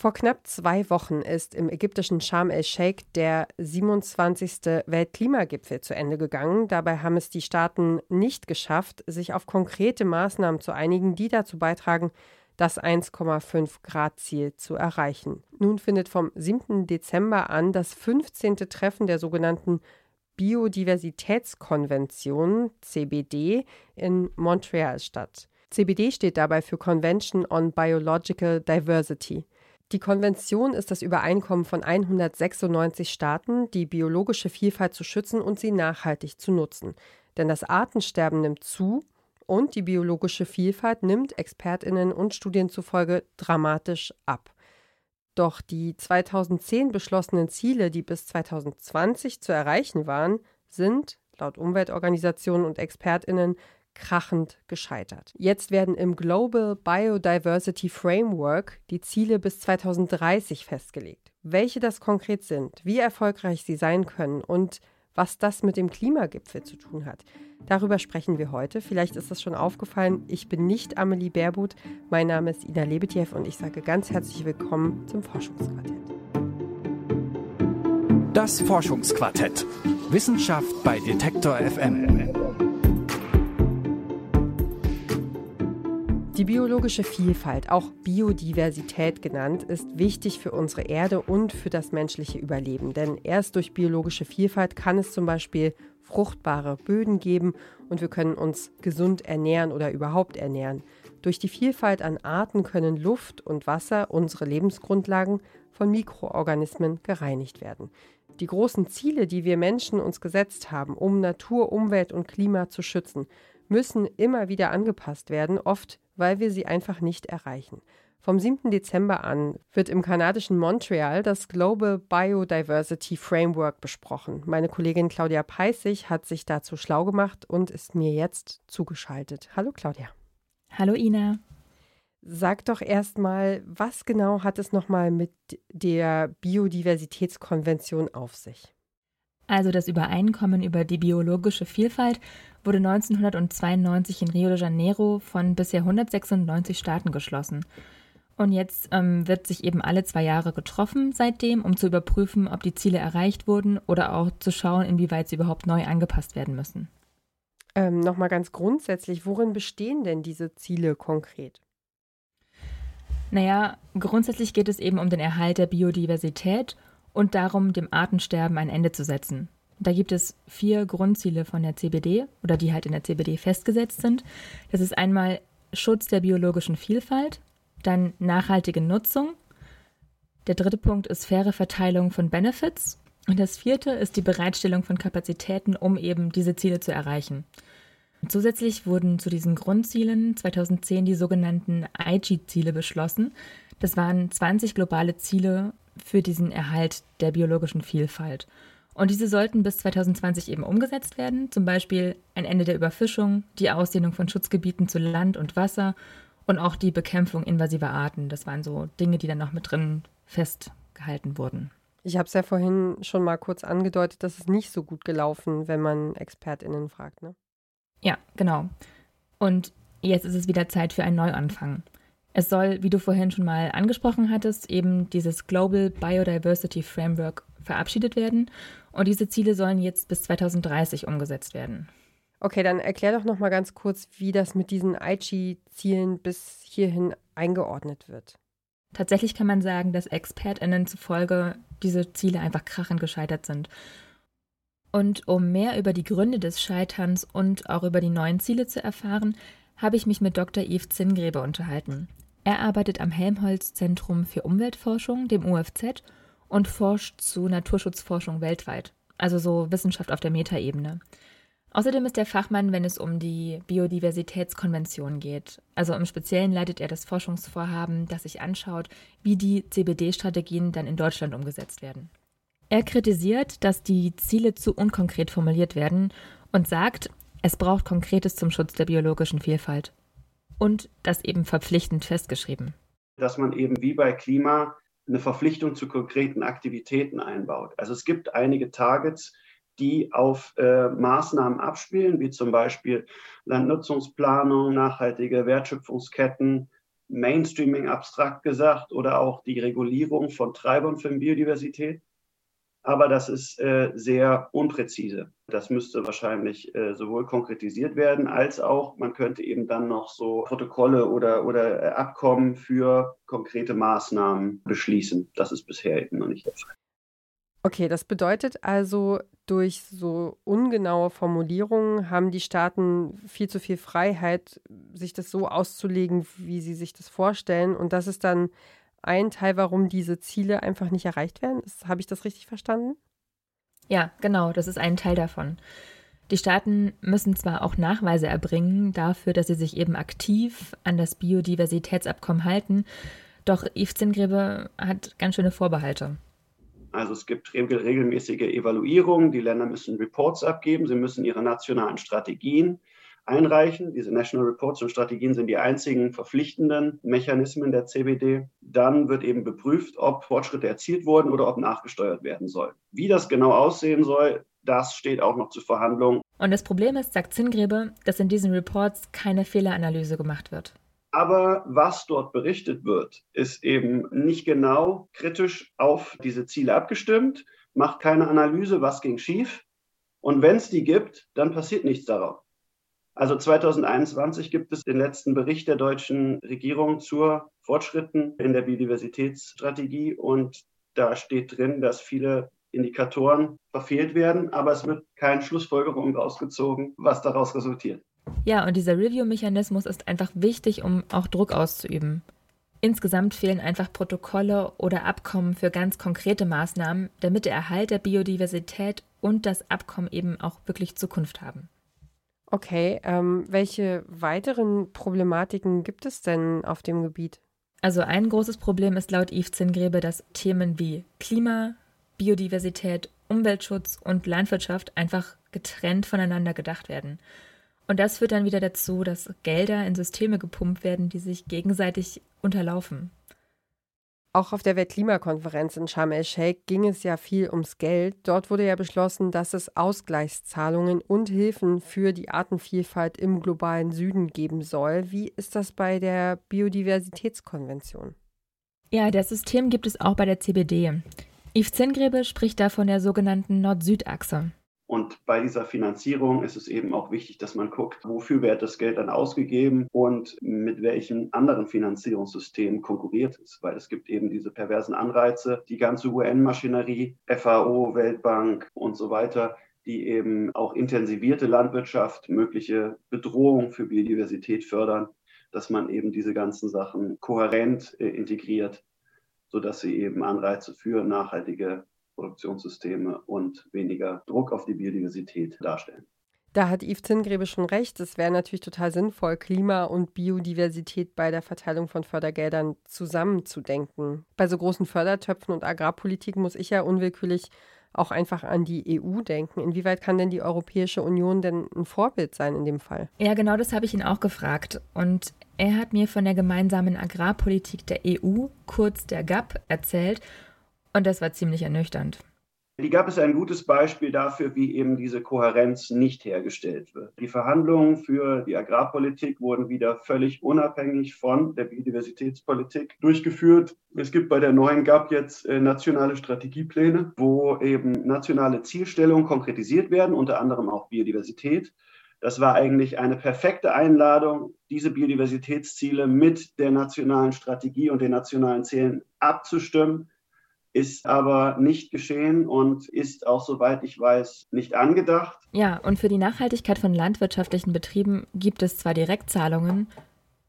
Vor knapp zwei Wochen ist im ägyptischen Sharm el-Sheikh der 27. Weltklimagipfel zu Ende gegangen. Dabei haben es die Staaten nicht geschafft, sich auf konkrete Maßnahmen zu einigen, die dazu beitragen, das 1,5 Grad Ziel zu erreichen. Nun findet vom 7. Dezember an das 15. Treffen der sogenannten Biodiversitätskonvention CBD in Montreal statt. CBD steht dabei für Convention on Biological Diversity. Die Konvention ist das Übereinkommen von 196 Staaten, die biologische Vielfalt zu schützen und sie nachhaltig zu nutzen. Denn das Artensterben nimmt zu und die biologische Vielfalt nimmt Expertinnen und Studien zufolge dramatisch ab. Doch die 2010 beschlossenen Ziele, die bis 2020 zu erreichen waren, sind laut Umweltorganisationen und Expertinnen krachend gescheitert. Jetzt werden im Global Biodiversity Framework die Ziele bis 2030 festgelegt. Welche das konkret sind, wie erfolgreich sie sein können und was das mit dem Klimagipfel zu tun hat. Darüber sprechen wir heute. Vielleicht ist es schon aufgefallen, ich bin nicht Amelie Baerbuth. Mein Name ist Ina Lebetjew und ich sage ganz herzlich willkommen zum Forschungsquartett. Das Forschungsquartett. Wissenschaft bei Detektor FM. Die biologische Vielfalt, auch Biodiversität genannt, ist wichtig für unsere Erde und für das menschliche Überleben. Denn erst durch biologische Vielfalt kann es zum Beispiel fruchtbare Böden geben und wir können uns gesund ernähren oder überhaupt ernähren. Durch die Vielfalt an Arten können Luft und Wasser, unsere Lebensgrundlagen, von Mikroorganismen gereinigt werden. Die großen Ziele, die wir Menschen uns gesetzt haben, um Natur, Umwelt und Klima zu schützen, müssen immer wieder angepasst werden, oft weil wir sie einfach nicht erreichen. Vom 7. Dezember an wird im kanadischen Montreal das Global Biodiversity Framework besprochen. Meine Kollegin Claudia Peissig hat sich dazu schlau gemacht und ist mir jetzt zugeschaltet. Hallo Claudia. Hallo Ina. Sag doch erstmal, was genau hat es nochmal mit der Biodiversitätskonvention auf sich? Also das Übereinkommen über die biologische Vielfalt wurde 1992 in Rio de Janeiro von bisher 196 Staaten geschlossen. Und jetzt ähm, wird sich eben alle zwei Jahre getroffen seitdem, um zu überprüfen, ob die Ziele erreicht wurden oder auch zu schauen, inwieweit sie überhaupt neu angepasst werden müssen. Ähm, Nochmal ganz grundsätzlich, worin bestehen denn diese Ziele konkret? Naja, grundsätzlich geht es eben um den Erhalt der Biodiversität und darum, dem Artensterben ein Ende zu setzen. Da gibt es vier Grundziele von der CBD oder die halt in der CBD festgesetzt sind. Das ist einmal Schutz der biologischen Vielfalt, dann nachhaltige Nutzung. Der dritte Punkt ist faire Verteilung von Benefits. Und das vierte ist die Bereitstellung von Kapazitäten, um eben diese Ziele zu erreichen. Zusätzlich wurden zu diesen Grundzielen 2010 die sogenannten IG-Ziele beschlossen. Das waren 20 globale Ziele für diesen Erhalt der biologischen Vielfalt. Und diese sollten bis 2020 eben umgesetzt werden, zum Beispiel ein Ende der Überfischung, die Ausdehnung von Schutzgebieten zu Land und Wasser und auch die Bekämpfung invasiver Arten. Das waren so Dinge, die dann noch mit drin festgehalten wurden. Ich habe es ja vorhin schon mal kurz angedeutet, dass es nicht so gut gelaufen, wenn man ExpertInnen fragt, ne? Ja, genau. Und jetzt ist es wieder Zeit für einen Neuanfang. Es soll, wie du vorhin schon mal angesprochen hattest, eben dieses Global Biodiversity Framework verabschiedet werden und diese Ziele sollen jetzt bis 2030 umgesetzt werden. Okay, dann erklär doch noch mal ganz kurz, wie das mit diesen Aichi-Zielen bis hierhin eingeordnet wird. Tatsächlich kann man sagen, dass ExpertInnen zufolge diese Ziele einfach krachend gescheitert sind. Und um mehr über die Gründe des Scheiterns und auch über die neuen Ziele zu erfahren, habe ich mich mit Dr. Yves Zingrebe unterhalten. Er arbeitet am Helmholtz-Zentrum für Umweltforschung, dem UFZ, und forscht zu Naturschutzforschung weltweit, also so Wissenschaft auf der Metaebene. Außerdem ist er Fachmann, wenn es um die Biodiversitätskonvention geht. Also im Speziellen leitet er das Forschungsvorhaben, das sich anschaut, wie die CBD-Strategien dann in Deutschland umgesetzt werden. Er kritisiert, dass die Ziele zu unkonkret formuliert werden und sagt, es braucht Konkretes zum Schutz der biologischen Vielfalt und das eben verpflichtend festgeschrieben. Dass man eben wie bei Klima eine Verpflichtung zu konkreten Aktivitäten einbaut. Also es gibt einige Targets, die auf äh, Maßnahmen abspielen, wie zum Beispiel Landnutzungsplanung, nachhaltige Wertschöpfungsketten, Mainstreaming abstrakt gesagt oder auch die Regulierung von Treibern für Biodiversität. Aber das ist äh, sehr unpräzise. Das müsste wahrscheinlich äh, sowohl konkretisiert werden, als auch man könnte eben dann noch so Protokolle oder, oder äh, Abkommen für konkrete Maßnahmen beschließen. Das ist bisher eben noch nicht der Fall. Okay, das bedeutet also, durch so ungenaue Formulierungen haben die Staaten viel zu viel Freiheit, sich das so auszulegen, wie sie sich das vorstellen. Und das ist dann ein Teil, warum diese Ziele einfach nicht erreicht werden. Habe ich das richtig verstanden? Ja, genau, das ist ein Teil davon. Die Staaten müssen zwar auch Nachweise erbringen dafür, dass sie sich eben aktiv an das Biodiversitätsabkommen halten, doch Yves Zingrebe hat ganz schöne Vorbehalte. Also es gibt regelmäßige Evaluierungen, die Länder müssen Reports abgeben, sie müssen ihre nationalen Strategien einreichen. Diese National Reports und Strategien sind die einzigen verpflichtenden Mechanismen der CBD. Dann wird eben geprüft, ob Fortschritte erzielt wurden oder ob nachgesteuert werden soll. Wie das genau aussehen soll, das steht auch noch zur Verhandlung. Und das Problem ist, sagt Zingrebe, dass in diesen Reports keine Fehleranalyse gemacht wird. Aber was dort berichtet wird, ist eben nicht genau kritisch auf diese Ziele abgestimmt, macht keine Analyse, was ging schief. Und wenn es die gibt, dann passiert nichts darauf. Also 2021 gibt es den letzten Bericht der deutschen Regierung zu Fortschritten in der Biodiversitätsstrategie und da steht drin, dass viele Indikatoren verfehlt werden, aber es wird keine Schlussfolgerung rausgezogen, was daraus resultiert. Ja, und dieser Review-Mechanismus ist einfach wichtig, um auch Druck auszuüben. Insgesamt fehlen einfach Protokolle oder Abkommen für ganz konkrete Maßnahmen, damit der Erhalt der Biodiversität und das Abkommen eben auch wirklich Zukunft haben. Okay, ähm, welche weiteren Problematiken gibt es denn auf dem Gebiet? Also ein großes Problem ist laut Yves Zingrebe, dass Themen wie Klima, Biodiversität, Umweltschutz und Landwirtschaft einfach getrennt voneinander gedacht werden. Und das führt dann wieder dazu, dass Gelder in Systeme gepumpt werden, die sich gegenseitig unterlaufen. Auch auf der Weltklimakonferenz in Sharm el-Sheikh ging es ja viel ums Geld. Dort wurde ja beschlossen, dass es Ausgleichszahlungen und Hilfen für die Artenvielfalt im globalen Süden geben soll. Wie ist das bei der Biodiversitätskonvention? Ja, das System gibt es auch bei der CBD. Yves Zingrebe spricht da von der sogenannten Nord-Süd-Achse. Und bei dieser Finanzierung ist es eben auch wichtig, dass man guckt, wofür wird das Geld dann ausgegeben und mit welchen anderen Finanzierungssystemen konkurriert es. Weil es gibt eben diese perversen Anreize, die ganze UN-Maschinerie, FAO, Weltbank und so weiter, die eben auch intensivierte Landwirtschaft, mögliche Bedrohungen für Biodiversität fördern, dass man eben diese ganzen Sachen kohärent äh, integriert, sodass sie eben Anreize für nachhaltige Produktionssysteme und weniger Druck auf die Biodiversität darstellen. Da hat Yves Zingrebe schon recht. Es wäre natürlich total sinnvoll, Klima und Biodiversität bei der Verteilung von Fördergeldern zusammenzudenken. Bei so großen Fördertöpfen und Agrarpolitik muss ich ja unwillkürlich auch einfach an die EU denken. Inwieweit kann denn die Europäische Union denn ein Vorbild sein in dem Fall? Ja, genau das habe ich ihn auch gefragt. Und er hat mir von der gemeinsamen Agrarpolitik der EU, kurz der GAP, erzählt und das war ziemlich ernüchternd. Die gab es ein gutes Beispiel dafür, wie eben diese Kohärenz nicht hergestellt wird. Die Verhandlungen für die Agrarpolitik wurden wieder völlig unabhängig von der Biodiversitätspolitik durchgeführt. Es gibt bei der neuen GAP jetzt äh, nationale Strategiepläne, wo eben nationale Zielstellungen konkretisiert werden, unter anderem auch Biodiversität. Das war eigentlich eine perfekte Einladung, diese Biodiversitätsziele mit der nationalen Strategie und den nationalen Zielen abzustimmen ist aber nicht geschehen und ist auch, soweit ich weiß, nicht angedacht. Ja, und für die Nachhaltigkeit von landwirtschaftlichen Betrieben gibt es zwar Direktzahlungen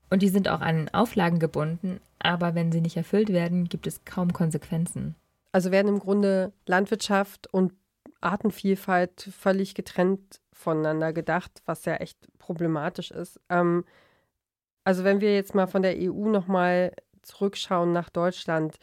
und die sind auch an Auflagen gebunden, aber wenn sie nicht erfüllt werden, gibt es kaum Konsequenzen. Also werden im Grunde Landwirtschaft und Artenvielfalt völlig getrennt voneinander gedacht, was ja echt problematisch ist. Ähm, also wenn wir jetzt mal von der EU nochmal zurückschauen nach Deutschland,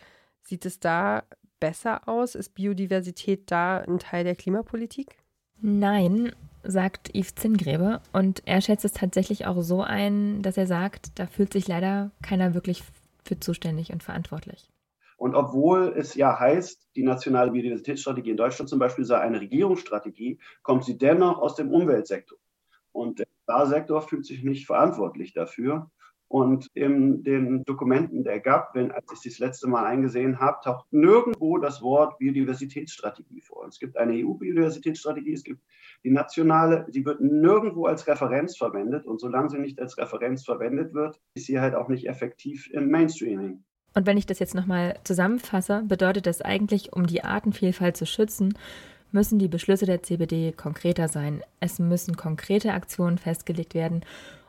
Sieht es da besser aus? Ist Biodiversität da ein Teil der Klimapolitik? Nein, sagt Yves Zingrebe. Und er schätzt es tatsächlich auch so ein, dass er sagt, da fühlt sich leider keiner wirklich für zuständig und verantwortlich. Und obwohl es ja heißt, die nationale Biodiversitätsstrategie in Deutschland zum Beispiel sei eine Regierungsstrategie, kommt sie dennoch aus dem Umweltsektor. Und der Agrarsektor fühlt sich nicht verantwortlich dafür. Und in den Dokumenten der GAP, wenn, als ich das letzte Mal eingesehen habe, taucht nirgendwo das Wort Biodiversitätsstrategie vor. Es gibt eine EU-Biodiversitätsstrategie, es gibt die nationale, sie wird nirgendwo als Referenz verwendet. Und solange sie nicht als Referenz verwendet wird, ist sie halt auch nicht effektiv im Mainstreaming. Und wenn ich das jetzt nochmal zusammenfasse, bedeutet das eigentlich, um die Artenvielfalt zu schützen, müssen die Beschlüsse der CBD konkreter sein. Es müssen konkrete Aktionen festgelegt werden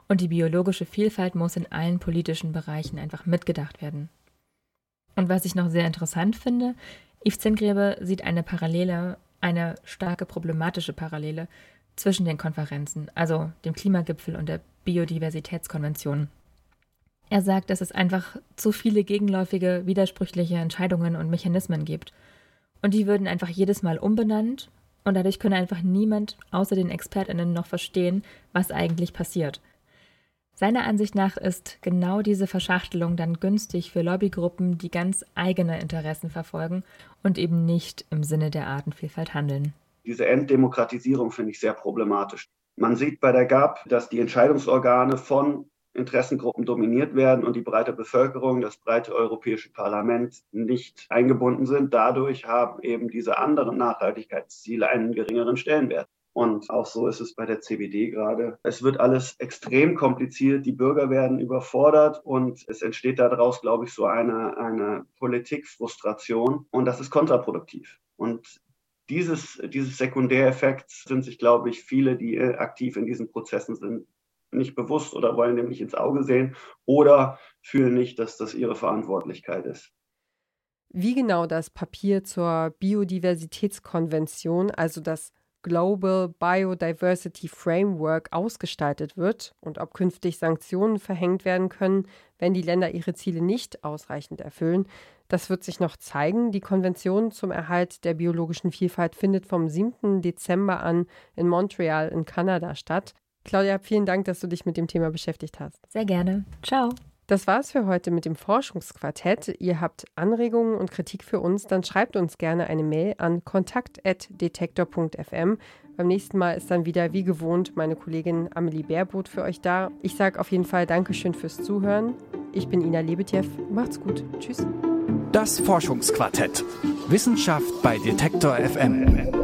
und die biologische Vielfalt muss in allen politischen Bereichen einfach mitgedacht werden. Und was ich noch sehr interessant finde, Yves Zingräbe sieht eine Parallele, eine starke problematische Parallele zwischen den Konferenzen, also dem Klimagipfel und der Biodiversitätskonvention. Er sagt, dass es einfach zu viele gegenläufige, widersprüchliche Entscheidungen und Mechanismen gibt. Und die würden einfach jedes Mal umbenannt und dadurch könne einfach niemand außer den Expertinnen noch verstehen, was eigentlich passiert. Seiner Ansicht nach ist genau diese Verschachtelung dann günstig für Lobbygruppen, die ganz eigene Interessen verfolgen und eben nicht im Sinne der Artenvielfalt handeln. Diese Enddemokratisierung finde ich sehr problematisch. Man sieht bei der GAP, dass die Entscheidungsorgane von Interessengruppen dominiert werden und die breite Bevölkerung, das breite Europäische Parlament nicht eingebunden sind. Dadurch haben eben diese anderen Nachhaltigkeitsziele einen geringeren Stellenwert. Und auch so ist es bei der CBD gerade. Es wird alles extrem kompliziert, die Bürger werden überfordert und es entsteht daraus, glaube ich, so eine, eine Politikfrustration und das ist kontraproduktiv. Und dieses, dieses Sekundäreffekt sind sich, glaube ich, viele, die aktiv in diesen Prozessen sind, nicht bewusst oder wollen dem nicht ins Auge sehen oder fühlen nicht, dass das ihre Verantwortlichkeit ist. Wie genau das Papier zur Biodiversitätskonvention, also das Global Biodiversity Framework ausgestaltet wird und ob künftig Sanktionen verhängt werden können, wenn die Länder ihre Ziele nicht ausreichend erfüllen, das wird sich noch zeigen. Die Konvention zum Erhalt der biologischen Vielfalt findet vom 7. Dezember an in Montreal in Kanada statt. Claudia, vielen Dank, dass du dich mit dem Thema beschäftigt hast. Sehr gerne. Ciao. Das war's für heute mit dem Forschungsquartett. Ihr habt Anregungen und Kritik für uns, dann schreibt uns gerne eine Mail an kontakt.detektor.fm. Beim nächsten Mal ist dann wieder wie gewohnt meine Kollegin Amelie Baerboot für euch da. Ich sage auf jeden Fall Dankeschön fürs Zuhören. Ich bin Ina Lebetjew. Macht's gut. Tschüss. Das Forschungsquartett. Wissenschaft bei Detektor FM.